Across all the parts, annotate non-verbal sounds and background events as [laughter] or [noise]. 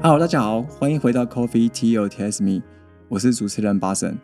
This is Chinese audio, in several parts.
Hello，大家好，欢迎回到 Coffee T O T S Me，我是主持人巴神。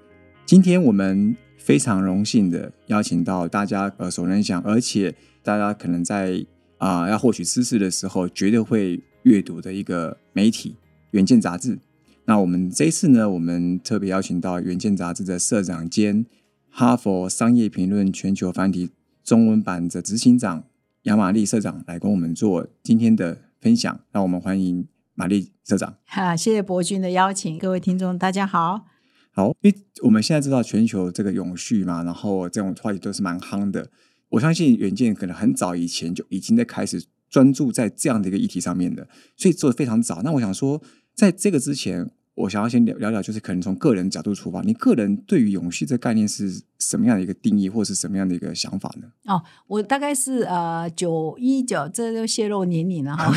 今天我们非常荣幸的邀请到大家耳熟能详，而且大家可能在啊、要获取知识的时候绝对会阅读的一个媒体《远见》杂志。那我们这一次呢，我们特别邀请到《远见》杂志的社长兼哈佛商业评论全球繁体中文版的执行长杨玛丽社长来跟我们做今天的分享。让我们欢迎玛丽社长。好，谢谢博君的邀请，各位听众大家好。好，因为我们现在知道全球这个永续嘛，然后这种话题都是蛮夯的。我相信远见可能很早以前就已经在开始专注在这样的一个议题上面的，所以做的非常早。那我想说，在这个之前，我想要先聊聊聊，就是可能从个人角度出发，你个人对于永续这个概念是什么样的一个定义，或是什么样的一个想法呢？哦，我大概是呃九一九，这就泄露年龄了哈。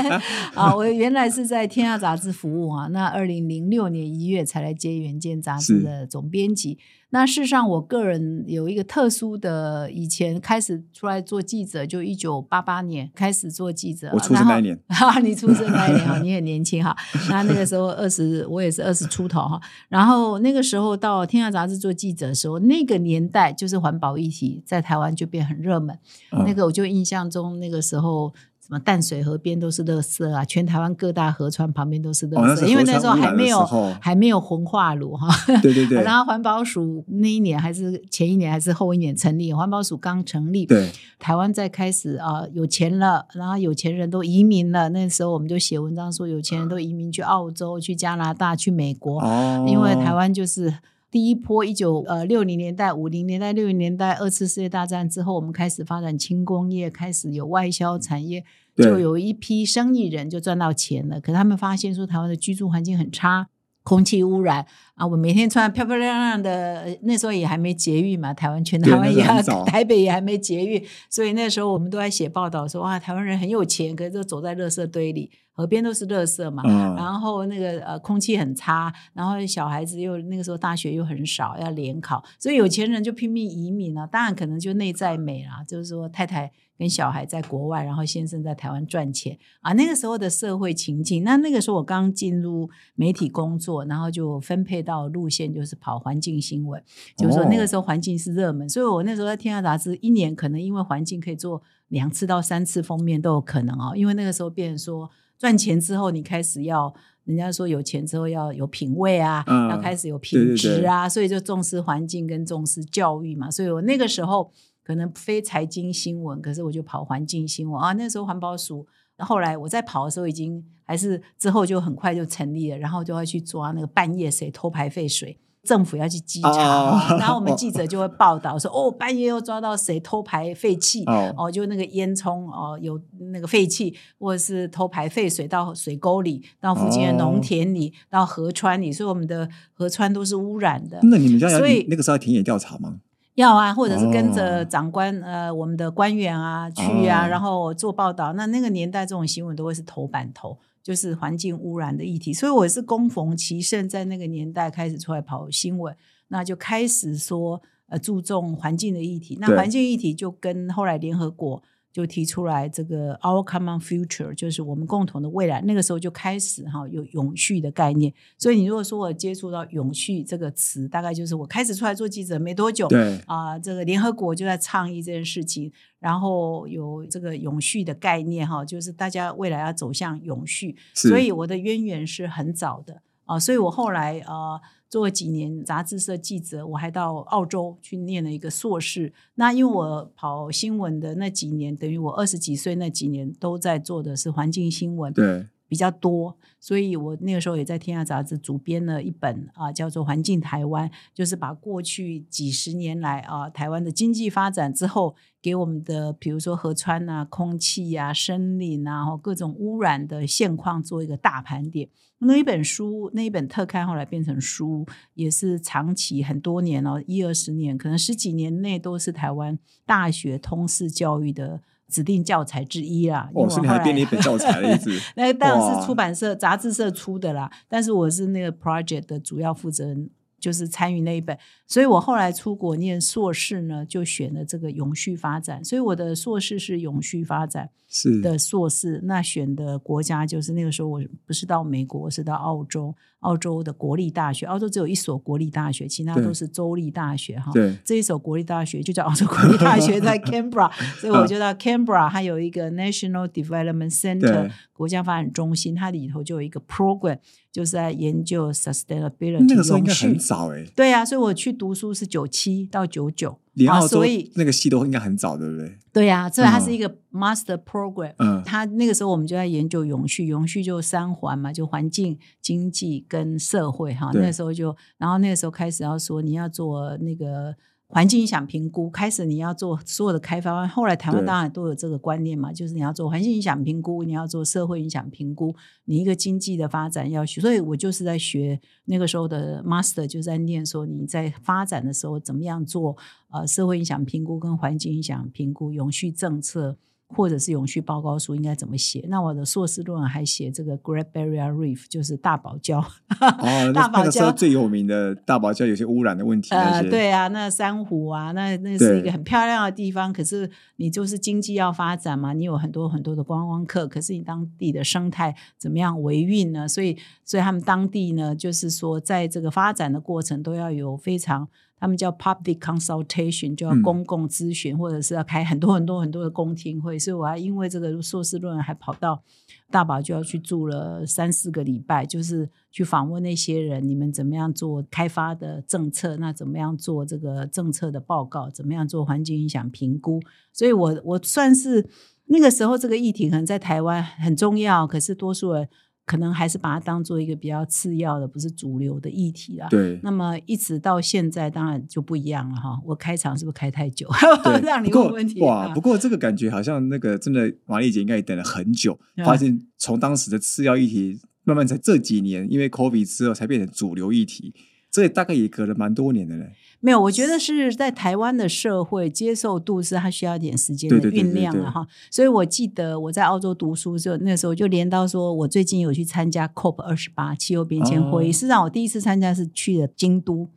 [laughs] 啊，我原来是在天下杂志服务啊，那二零零六年一月才来接原件杂志的总编辑。那事实上，我个人有一个特殊的，以前开始出来做记者，就一九八八年开始做记者。我出生那一年，[laughs] 哈，你出生那一年哈，你很年轻哈。那那个时候二十，我也是二十出头哈。然后那个时候到天下杂志做记者的时候，那个年代就是环保议题在台湾就变很热门。嗯那个我就印象中那个时候。什么淡水河边都是垃圾啊，全台湾各大河川旁边都是垃圾，哦因为那时候还没有还没有焚化炉哈。对对对，[laughs] 然后环保署那一年还是前一年还是后一年成立，环保署刚成立，对台湾在开始啊、有钱了，然后有钱人都移民了。那时候我们就写文章说，有钱人都移民去澳洲、去加拿大、去美国，哦，因为台湾就是。第一波一九呃六零年代、五零年代、六零年代二次世界大战之后，我们开始发展轻工业，开始有外销产业，就有一批生意人就赚到钱了。可是他们发现说，台湾的居住环境很差，空气污染啊，我每天穿漂漂亮亮的，呃那时候也还没节育嘛，台湾全台湾也 [laughs] 台北也还没节育，所以那时候我们都在写报道说，哇，台湾人很有钱，可是都走在垃圾堆里，河边都是垃圾嘛，嗯然后那个呃空气很差，然后小孩子又那个时候大学又很少，要联考，所以有钱人就拼命移民啊。当然可能就内在美啦，就是说太太跟小孩在国外，然后先生在台湾赚钱啊。那个时候的社会情境，那那个时候我刚进入媒体工作，然后就分配到路线就是跑环境新闻，就是说那个时候环境是热门，所以我那时候在天下杂志一年可能因为环境可以做两次到三次封面都有可能哦，因为那个时候变成说赚钱之后，你开始要。人家说有钱之后要有品味啊，嗯要开始有品质啊，所以就重视环境跟重视教育嘛。所以我那个时候可能非财经新闻，可是我就跑环境新闻啊。那时候环保署，后来我在跑的时候已经还是之后就很快就成立了，然后就要去抓那个半夜谁偷排废水。政府要去稽查，哦然后我们记者就会报道说，哦，半夜又抓到谁偷排废气，哦哦，就那个烟囱哦有那个废气，或者是偷排废水到水沟里，到附近的农哦田里，到河川里，所以我们的河川都是污染的。那你们这样要所以那个时候要田野调查吗？要啊，或者是跟哦着长官、呃我们的官员啊去啊，哦然后做报道。那那个年代这种新闻都会是头版头，就是环境污染的议题。所以我是恭逢其盛，在那个年代开始出来跑新闻，那就开始说呃注重环境的议题。那对环境议题就跟后来联合国。就提出来这个 our common future，就是我们共同的未来。那个时候就开始哈有永续的概念。所以你如果说我接触到永续这个词，大概就是我开始出来做记者没多久，对，啊、这个联合国就在倡议这件事情，然后有这个永续的概念哈，就是大家未来要走向永续，所以我的渊源是很早的啊、所以我后来呃做了几年杂志社记者，我还到澳洲去念了一个硕士。那因为我跑新闻的那几年，等于我二十几岁那几年都在做的是环境新闻，对，比较多，所以我那个时候也在天下杂志主编了一本啊，叫做《环境台湾》，就是把过去几十年来啊台湾的经济发展之后给我们的，比如说河川啊、空气啊、森林啊，各种污染的现况做一个大盘点。那一本书，那一本特刊后来变成书，也是长期很多年哦，一二十年，可能十几年内都是台湾大学通识教育的指定教材之一啦。因为哦，是你还编了一本教材的意思 [laughs] 那当然是出版社、杂志社出的啦，但是我是那个 project 的主要负责人就是参与那一本，所以我后来出国念硕士呢，就选了这个永续发展。所以我的硕士是永续发展是。的硕士，那选的国家就是那个时候我不是到美国，是到澳洲，澳洲的国立大学，澳洲只有一所国立大学，其他都是州立大学哈。对。这一所国立大学就叫澳洲国立大学，在 Canberra，[laughs] 所以我就到 Canberra，它有一个 National Development Center 国家发展中心，它里头就有一个 program，就是在研究 sustainability 那个时候应该很早哎，对啊，所以我去读书是九七到九九，连澳洲啊所以那个系都应该很早，对不对？对呀、所以它是嗯一个 master program。嗯，它那个时候我们就在研究永续，永续就三环嘛，就环境、经济跟社会哈。那时候就，然后那个时候开始要说你要做那个环境影响评估，开始你要做所有的开发案。后来台湾对当然都有这个观念嘛，就是你要做环境影响评估，你要做社会影响评估，你一个经济的发展要学。所以我就是在学那个时候的 master，就在念说你在发展的时候怎么样做呃社会影响评估跟环境影响评估、永续政策。或者是永续报告书应该怎么写？那我的硕士论文还写这个 Great Barrier Reef，就是大堡礁。哦，[laughs] 大堡礁最有名的大堡礁有些污染的问题，那呃，对啊，那珊瑚啊，那那是一对个很漂亮的地方。可是你就是经济要发展嘛，你有很多很多的观光客，可是你当地的生态怎么样维运呢？所以，所以他们当地呢，就是说，在这个发展的过程都要有非常。他们叫 public consultation，就要嗯公共咨询，或者是要开很多很多很多的公听会，所以我还因为这个硕士论文还跑到大堡就要去住了三四个礼拜，就是去访问那些人，你们怎么样做开发的政策？那怎么样做这个政策的报告？怎么样做环境影响评估？所以我我算是那个时候这个议题可能在台湾很重要，可是多数人可能还是把它当做一个比较次要的，不是主流的议题啦。对那么一直到现在，当然就不一样了哈。我开场是不是开太久？对，[laughs] 让你不过问问题哇！啊不过这个感觉好像那个真的玛丽姐应该也等了很久，嗯发现从当时的次要议题，慢慢在这几年，因为 COVID 之后才变成主流议题，这大概也隔了蛮多年的嘞。没有，我觉得是在台湾的社会接受度是它需要一点时间的酝酿了哈。所以我记得我在澳洲读书的时候，那时候就连到说，我最近有去参加 COP 二十八气候变迁会议。哦事实上，我第一次参加是去了京都。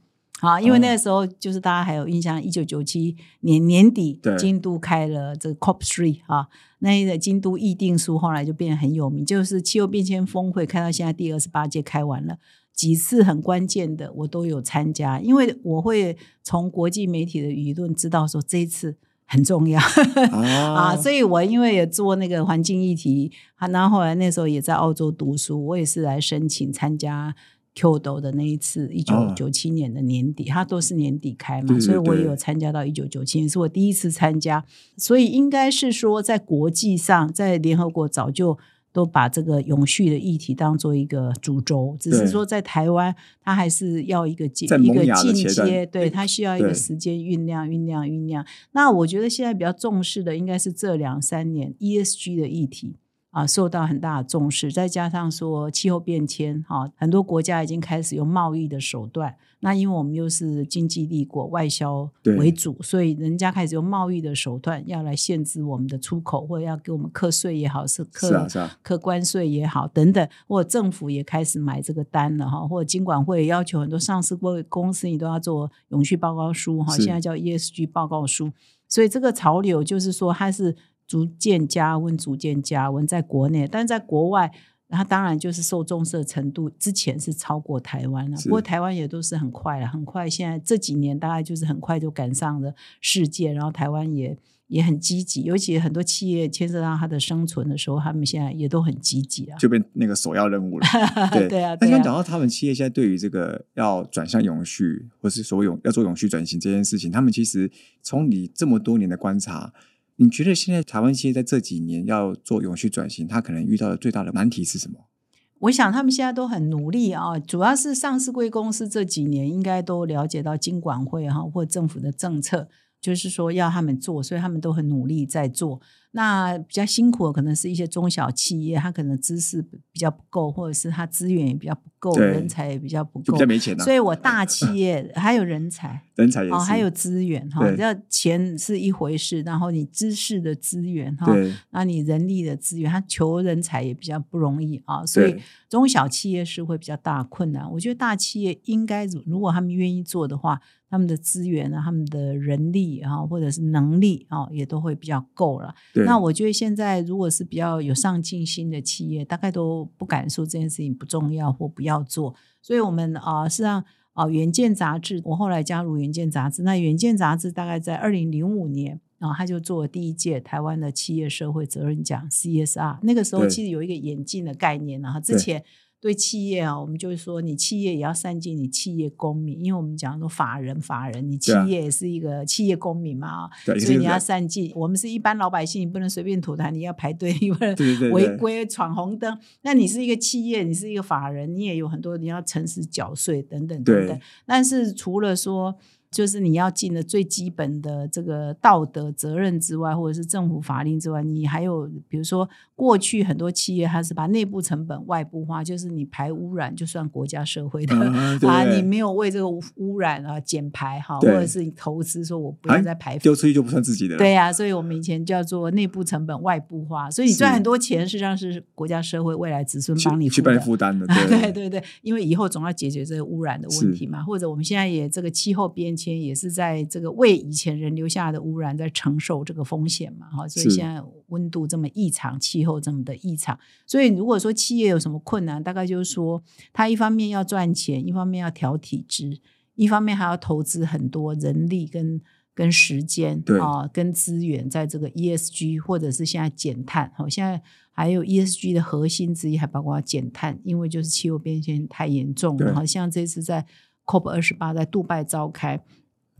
啊，因为哦那个时候就是大家还有印象，一九九七年年底对，京都开了这个 COP three 啊，那个京都议定书后来就变得很有名，就是气候变迁峰会开到现在第二十八届开完了。几次很关键的我都有参加，因为我会从国际媒体的舆论知道说这一次很重要啊。啊，所以我因为也做那个环境议题，啊，然后后来那时候也在澳洲读书，我也是来申请参加 Kyoto 的那一次，一九九七年的年底，它都是年底开嘛，对对所以我也有参加到一九九七年，是我第一次参加，所以应该是说在国际上，在联合国早就。都把这个永续的议题当做一个主轴，只是对。说在台湾，它还是要一个进一个进阶，对，它需要一个对时间酝酿、酝酿、酝酿。那我觉得现在比较重视的应该是这两三年 ESG 的议题啊，受到很大的重视，再加上说气候变迁，哈、很多国家已经开始用贸易的手段。那因为我们又是经济立国，外销为主，所以人家开始用贸易的手段要来限制我们的出口，或者要给我们课税也好，是课课关税也好，等等，或者政府也开始买这个单了哈，或者经管会要求很多上市公公司你都要做永续报告书哈，现在叫 ESG 报告书，所以这个潮流就是说它是逐渐加温，逐渐加温，在国内，但在国外。它当然就是受重视的程度，之前是超过台湾了。不过台湾也都是很快了，很快。现在这几年大概就是很快就赶上了世界，然后台湾也也很积极，尤其很多企业牵涉到它的生存的时候，他们现在也都很积极啊。就变那个首要任务了。[laughs] 对对啊，那对啊。刚讲到他们企业现在对于这个要转向永续，或是所谓永要做永续转型这件事情，他们其实从你这么多年的观察，你觉得现在台湾企业在这几年要做永续转型，它可能遇到的最大的难题是什么？我想他们现在都很努力啊，主要是上市贵公司这几年应该都了解到金管会哈或政府的政策，就是说要他们做，所以他们都很努力在做。那比较辛苦的可能是一些中小企业，它可能知识比较不够，或者是它资源也比较不够，人才也比较不够比较。没钱啊所，以我大 [laughs] 企业还有人才。哦，人才也是，还有资源哈，对你知道钱是一回事，然后你知识的资源哈，对那你人力的资源，他求人才也比较不容易啊，所以中小企业是会比较大困难。我觉得大企业应该如如果他们愿意做的话，他们的资源啊，他们的人力啊，或者是能力啊，也都会比较够了。对，那我觉得现在如果是比较有上进心的企业，大概都不敢说这件事情不重要或不要做。所以我们啊、事实上啊，远见》杂志，我后来加入《原件》杂志。那《原件》杂志大概在二零零五年然后，他就做了第一届台湾的企业社会责任奖 CSR。那个时候其实有一个眼镜的概念啊，之前。对企业啊，我们就是说，你企业也要善尽你企业公民，因为我们讲说法人法人，你企业也是一个企业公民嘛啊，所以你要善尽。我们是一般老百姓，你不能随便吐痰，你要排队，你不能违规闯红灯。那你是一个企业，你是一个法人，你也有很多你要诚实缴税等等等等。但是除了说，就是你要尽的最基本的这个道德责任之外，或者是政府法令之外，你还有比如说，过去很多企业它是把内部成本外部化，就是你排污染就算国家社会的。[laughs] 啊，你没有为这个污污染啊减排哈，或者是你投资说我不要哎再排丢出去就不算自己的，对呀、所以我们以前叫做内部成本外部化，所以你赚很多钱，实际上是国家社会未来子孙帮你去帮你。负担的，[laughs] 对对对，因为以后总要解决这个污染的问题嘛，或者我们现在也这个气候变迁也是在这个为以前人留下的污染在承受这个风险嘛，哈，所以现在温度这么异常，气候这么的异常，所以如果说企业有什么困难，大概就是说它一方面要赚钱，一方面要调体制，一方面还要投资很多人力跟跟时间对啊、跟资源在这个 ESG 或者是现在减碳，好、现在还有 ESG 的核心之一还包括减碳，因为就是气候变迁太严重了，好像这次在 COP 二十八在杜拜召开。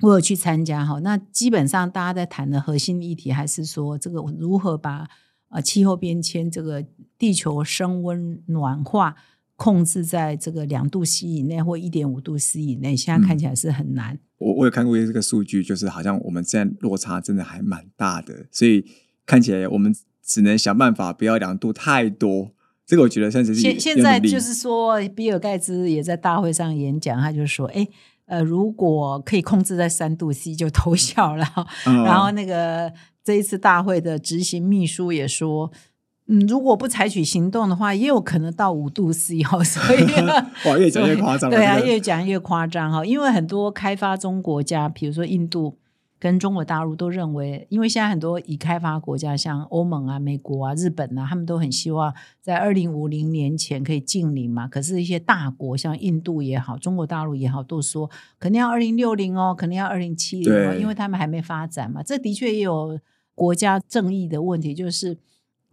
我有去参加哈，那基本上大家在谈的核心议题还是说这个如何把呃气候变迁这个地球升温暖化控制在这个两度 C 以内或一点五度 C 以内，现在看起来是很难。我我有看过这个数据，就是好像我们现在落差真的还蛮大的，所以看起来我们只能想办法不要两度太多。这个我觉得算是现现在就是说，比尔盖茨也在大会上演讲，他就说，哎。呃，如果可以控制在三度 C 就偷笑了。[laughs] 嗯然后那个这一次大会的执行秘书也说，嗯，如果不采取行动的话，也有可能到五度 C 哈。所以 [laughs] 哇，越讲越夸张。对啊，越讲越夸张哈。因为很多开发中国家，比如说印度跟中国大陆都认为，因为现在很多已开发国家，像欧盟啊、美国啊、日本啊，他们都很希望在二零五零年前可以净零嘛。可是，一些大国像印度也好，中国大陆也好，都说肯定要二零六零哦，肯定要二零七零哦，因为他们还没发展嘛。这的确也有国家正义的问题，就是。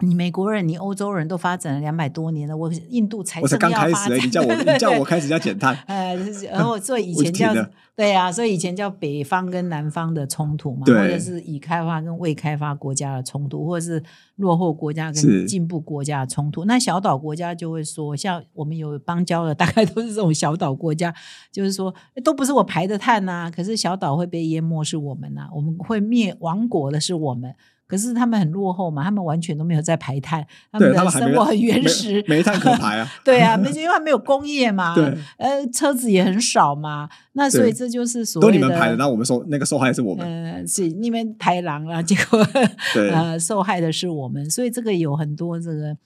你美国人，你欧洲人都发展了两百多年了，我印度才我才正刚开始而已，要发展，你叫我 [laughs] 你叫我开始要减碳，[laughs] 呃，然后 [laughs] 所以以前叫对啊，所以以前叫北方跟南方的冲突嘛，或者是已开发跟未开发国家的冲突，或者是落后国家跟进步国家的冲突。那小岛国家就会说，像我们有邦交的，大概都是这种小岛国家，就是说都不是我排的碳呐、可是小岛会被淹没是我们呐、我们会灭亡国的是我们。可是他们很落后嘛，他们完全都没有在排碳，他们的生活很原始，煤炭可排啊。[laughs] 对啊，[laughs] 没因为它没有工业嘛，对，呃，车子也很少嘛，那所以对这就是所都谓的，都你们排的，那我们受那个受害是我们。呃，是你们排狼啊，结果 [laughs] 对呃受害的是我们，所以这个有很多这个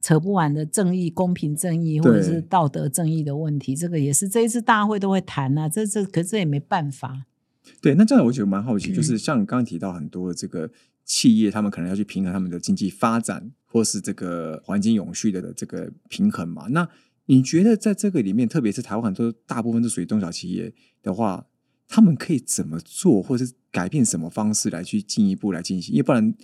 扯不完的正义、公平正义或者是道德正义的问题，这个也是这一次大会都会谈啊，这这可这也没办法，对，那这样我觉得蛮好奇，嗯就是像你刚刚提到很多的这个企业，他们可能要去平衡他们的经济发展，或是这个环境永续的这个平衡嘛。那你觉得在这个里面，特别是台湾很多大部分都属于中小企业的话，他们可以怎么做，或是改变什么方式来去进一步来进行？要不然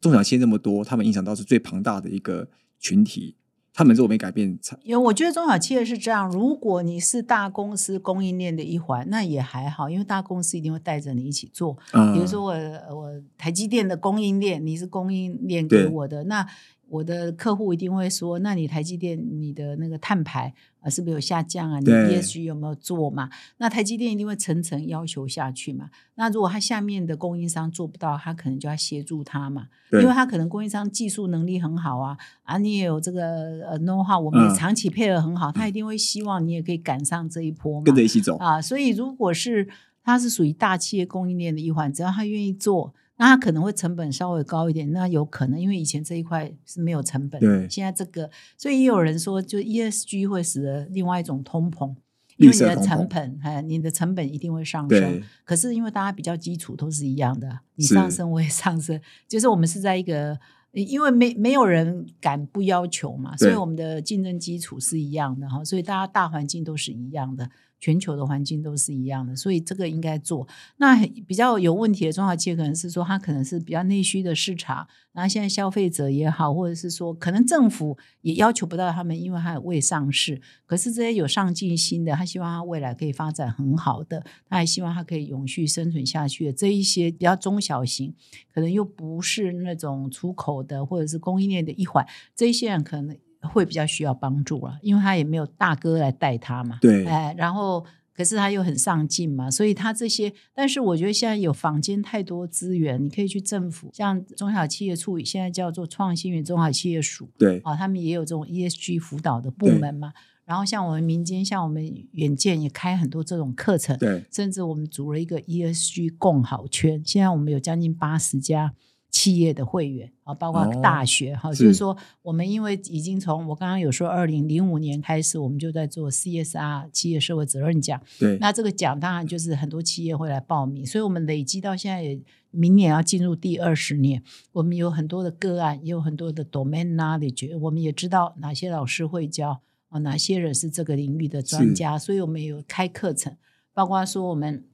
中小企业那么多，他们影响到是最庞大的一个群体，他们如果没改变，因为我觉得中小企业是这样，如果你是大公司供应链的一环，那也还好，因为大公司一定会带着你一起做。嗯比如说我我台积电的供应链，你是供应链给我的，那我的客户一定会说，那你台积电你的那个碳排啊是不是有下降啊？你对 ESG 有没有做嘛？那台积电一定会层层要求下去嘛。那如果他下面的供应商做不到，他可能就要协助他嘛，因对为他可能供应商技术能力很好啊，啊，你也有这个呃 know how，我们也嗯长期配合很好，他一定会希望你也可以赶上这一波嘛。跟着一起走。啊，所以如果是它是属于大企业供应链的一环，只要他愿意做，那它可能会成本稍微高一点，那有可能，因为以前这一块是没有成本的，对现在这个，所以也有人说，就 ESG 会使得另外一种通膨。因为你的成本，哎，你的成本一定会上升对。可是因为大家比较基础都是一样的，你上升我也上升，就是我们是在一个，因为没没有人敢不要求嘛，所以我们的竞争基础是一样的哈，所以大家大环境都是一样的。全球的环境都是一样的，所以这个应该做。那比较有问题的中小企业可能是说，它可能是比较内需的市场，然后现在消费者也好，或者是说，可能政府也要求不到他们，因为它未上市。可是这些有上进心的，他希望他未来可以发展很好的，他还希望他可以永续生存下去的这一些比较中小型，可能又不是那种出口的或者是供应链的一环，这一些人可能。会比较需要帮助了，因为他也没有大哥来带他嘛。对哎，然后可是他又很上进嘛，所以他这些，但是我觉得现在有坊间太多资源，你可以去政府，像中小企业处，现在叫做创新与中小企业署对啊，他们也有这种 ESG 辅导的部门嘛。然后像我们民间，像我们远见也开很多这种课程，对甚至我们组了一个 ESG 共好圈，现在我们有将近八十家。企业的会员啊，包括哦大学哈、是就是说我们因为已经从我刚刚有说二零零五年开始，我们就在做 CSR 企业社会责任奖。对那这个奖当然就是很多企业会来报名，所以我们累积到现在也明年要进入第二十年，我们有很多的个案，也有很多的 domain knowledge，我们也知道哪些老师会教啊，哪些人是这个领域的专家，所以我们有开课程，包括说我们。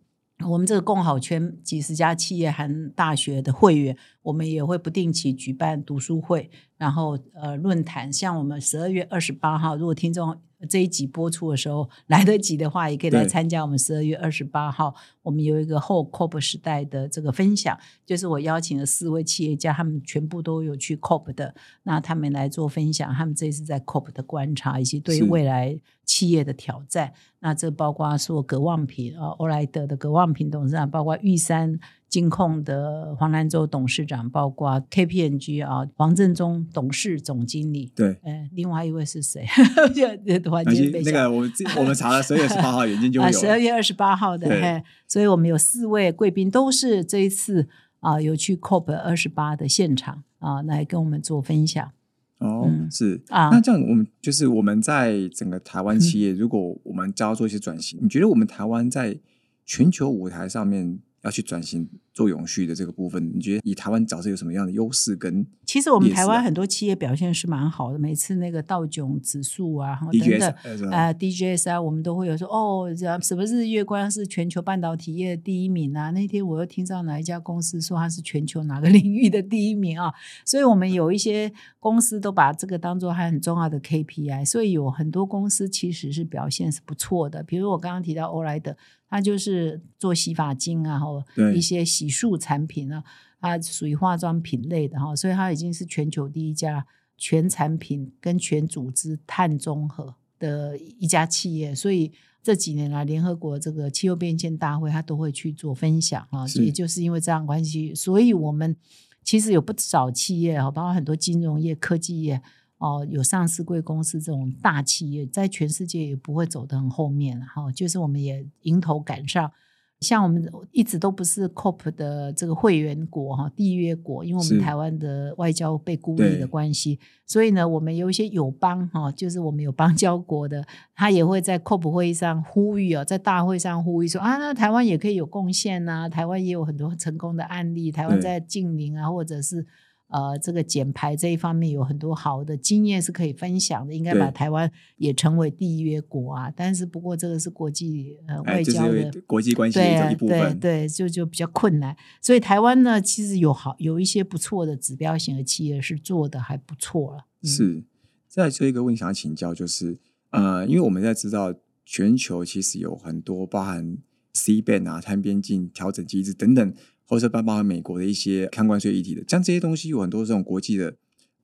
我们这个共好圈几十家企业含大学的会员，我们也会不定期举办读书会，然后呃论坛。像我们十二月二十八号，如果听众这一集播出的时候来得及的话，也可以来对参加我们十二月二十八号，我们有一个后 COP 时代的这个分享，就是我邀请了四位企业家，他们全部都有去 COP 的，那他们来做分享，他们这次在 COP 的观察以及对于未来企业的挑战。那这包括说葛望平啊，欧莱德的葛望平董事长，包括玉山金控的黄兰州董事长，包括 K P N G 啊黄正中董事总经理。对。呃，另外一位是谁？[laughs] 就突然间被那个我们我们查了十二月十八号眼睛就有。十二月二十八号的，所以我们有四位贵宾都是这一次啊有去 COP 二十八的现场啊来跟我们做分享。哦，嗯是啊那这样我们就是我们在整个台湾企业，如果我们就要做一些转型，你觉得我们台湾在全球舞台上面要去转型做永续的这个部分，你觉得以台湾角色有什么样的优势跟其实我们台湾很多企业表现是蛮好的，每次那个道琼指数啊，哈等 DGS 等，呃是吧呃，DJS 啊，我们都会有说哦，什么日月光是全球半导体业的第一名啊？那天我又听到哪一家公司说它是全球哪个 [laughs] 领域的第一名啊？所以我们有一些公司都把这个当做还很重要的 KPI，所以有很多公司其实是表现是不错的。比如我刚刚提到欧莱德，它就是做洗发精啊，或对一些洗漱产品啊，它属于化妆品类的哈，所以它已经是全球第一家全产品跟全组织碳中和的一家企业，所以。这几年来，联合国这个气候变迁大会，它都会去做分享啊，是也就是因为这样关系，所以我们其实有不少企业啊，包括很多金融业、科技业哦，有上市贵公司这种大企业，在全世界也不会走得很后面哈、就是我们也迎头赶上。像我们一直都不是 COP 的这个会员国哈，缔约国，因为我是。们台湾的外交被孤立的关系，所以呢，我们有一些友邦哈，就是我们有邦交国的，他也会在 COP 会议上呼吁哦，在大会上呼吁说啊，那台湾也可以有贡献呐、台湾也有很多成功的案例，台湾在近邻啊，或者是呃这个减排这一方面有很多好的经验是可以分享的，应该把台湾也成为缔约国啊。但是不过这个是国际呃哎，外交的。是国际关系的一一部分。对对，就就比较困难，所以台湾呢，其实有好有一些不错的指标型的企业是做的还不错了。嗯是，再最后一个问题想要请教，就是呃，因为我们在知道全球其实有很多包含 C ban 啊、碳边境调整机制等等，或者包包含美国的一些看关税议题的，像这些东西有很多这种国际的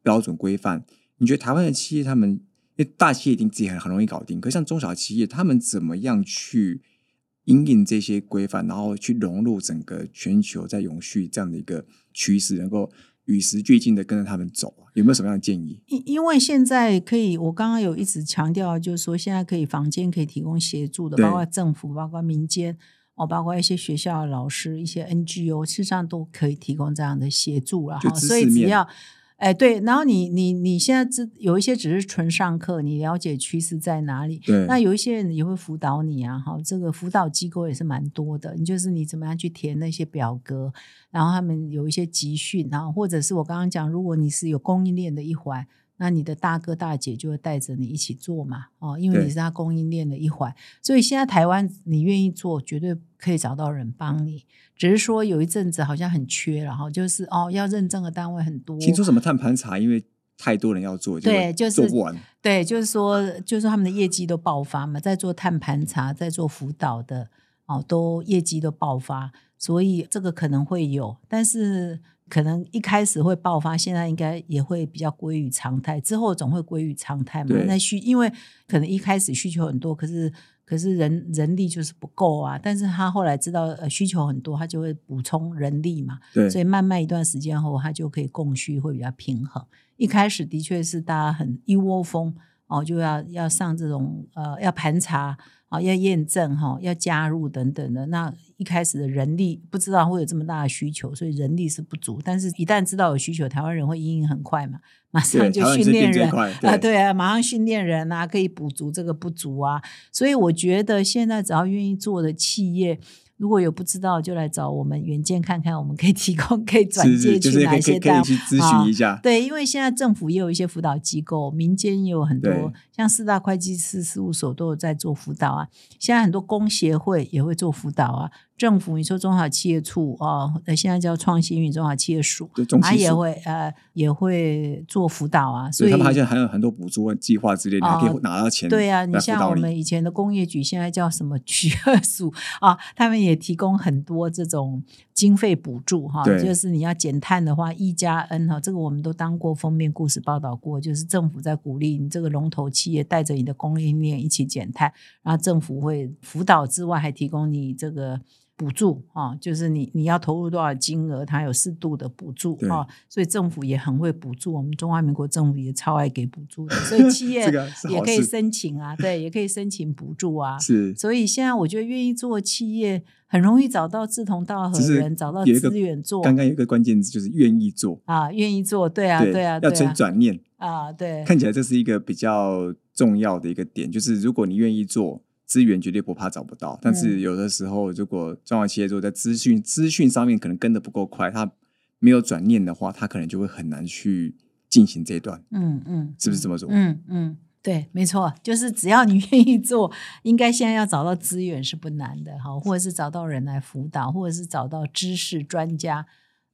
标准规范，你觉得台湾的企业他们，因为大企业一定自己很很容易搞定，可像中小企业，他们怎么样去引领这些规范，然后去融入整个全球在永续这样的一个趋势，能够与时俱进的跟着他们走啊？有没有什么样的建议？因因为现在可以，我刚刚有一直强调，就是说现在可以房间可以提供协助的，包括政府，包括民间。哦，包括一些学校的老师、一些 NGO，事实上都可以提供这样的协助了哈。所以只要，哎，对，然后你你你现在只有一些只是纯上课，你了解趋势在哪里？对，那有一些人也会辅导你啊，哈，这个辅导机构也是蛮多的。你就是你怎么样去填那些表格，然后他们有一些集训，然后或者是我刚刚讲，如果你是有供应链的一环，那你的大哥大姐就会带着你一起做嘛，哦，因为你是他供应链的一环，所以现在台湾你愿意做，绝对可以找到人帮你。只是说有一阵子好像很缺，然后就是哦，要认证的单位很多，听说什么碳盘查，因为太多人要做，对就是做不完。对，就是说，就是他们的业绩都爆发嘛，在做碳盘查，在做辅导的哦，都业绩都爆发，所以这个可能会有，但是可能一开始会爆发，现在应该也会比较归于常态，之后总会归于常态嘛。那需因为可能一开始需求很多，可是可是人人力就是不够啊，但是他后来知道呃需求很多，他就会补充人力嘛，对，所以慢慢一段时间后，他就可以供需会比较平衡。一开始的确是大家很一窝蜂哦，就要要上这种呃要盘查啊、要验证哈、要加入等等的。那一开始的人力不知道会有这么大的需求，所以人力是不足。但是一旦知道有需求，台湾人会应应很快嘛，马上就训练人啊，对啊，马上训练人啊，可以补足这个不足啊。所以我觉得现在只要愿意做的企业，如果有不知道，就来找我们远见看看，我们可以提供可以转介去哪些单位。以去咨询一下。对，因为现在政府也有一些辅导机构，民间也有很多，像四大会计师事务所都有在做辅导啊。现在很多工协会也会做辅导啊。政府你说中小企业处哦，呃，现在叫创新与中小企业署，对，中它也会呃也会做辅导啊。所以他们还现在还有很多补助计划之类的，还可以哦拿到钱。对啊，你像我们以前的工业局，现在叫什么局二署啊？他们也提供很多这种经费补助哈，对就是你要减碳的话，一加 N 哈，这个我们都当过封面故事报道过，就是政府在鼓励你这个龙头企业带着你的供应链一起减碳，然后政府会辅导之外，还提供你这个。补助啊，就是你你要投入多少金额，它有适度的补助对啊，所以政府也很会补助。我们中华民国政府也超爱给补助的，所以企业 [laughs] 也可以申请啊，对，也可以申请补助啊。是所以现在我觉得愿意做企业很容易找到志同道合的人，找到有资源做刚刚有一个关键字就是愿意做，啊，愿意做，对啊，对啊，要转转念。啊，对，看起来这是一个比较重要的一个点，就是如果你愿意做，资源绝对不怕找不到。但是嗯有的时候，如果中小企业做在资讯资讯上面可能跟的不够快，他没有转念的话，他可能就会很难去进行这一段，嗯嗯，是不是这么说？嗯嗯，对，没错，就是只要你愿意做，应该现在要找到资源是不难的，哈，或者是找到人来辅导，或者是找到知识专家，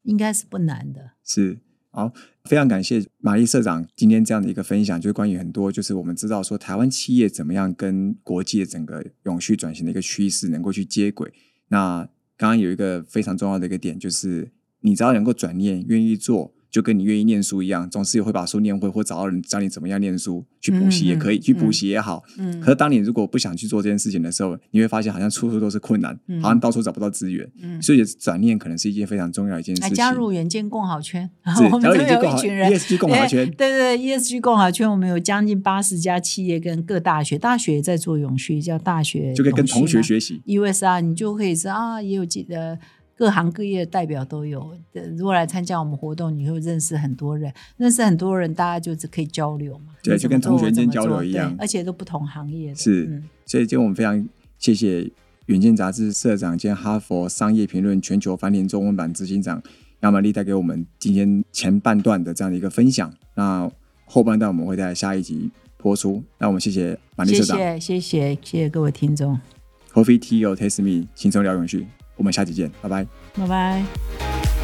应该是不难的。是好，非常感谢马丽社长今天这样的一个分享，就是关于很多就是我们知道说台湾企业怎么样跟国际整个永续转型的一个趋势能够去接轨。那刚刚有一个非常重要的一个点，就是你只要能够转念，愿意做。就跟你愿意念书一样，总是有会把书念会，或找到人教你怎么样念书，去补习也可以，去补习也好。嗯可是当你如果不想去做这件事情的时候，你会发现好像处处都是困难，嗯好像到处找不到资源。嗯，所以转念可能是一件非常重要的一件事情。来加入远见共好圈，是 [laughs] 我们有一群人 ESG 共好圈对对对，ESG 共好圈，我们有将近八十家企业跟各大学，大学也在做永续，叫大学就可以跟同学学习。USR，你就可以知道啊，也有几呃各行各业的代表都有。呃如果来参加我们活动，你会认识很多人，认识很多人，大家就是可以交流嘛。对就跟同学间交流一样而且都不同行业的。是嗯所以今天我们非常谢谢《远见》杂志社长兼哈佛商业评论全球繁联中文版执行长杨玛丽带给我们今天前半段的这样的一个分享。那后半段我们会在下一集播出。那我们谢谢玛丽谢社长谢谢谢谢谢各位听众，，Coffee Tea or Taste Me，轻松聊永续。我们下期见，拜拜。拜拜。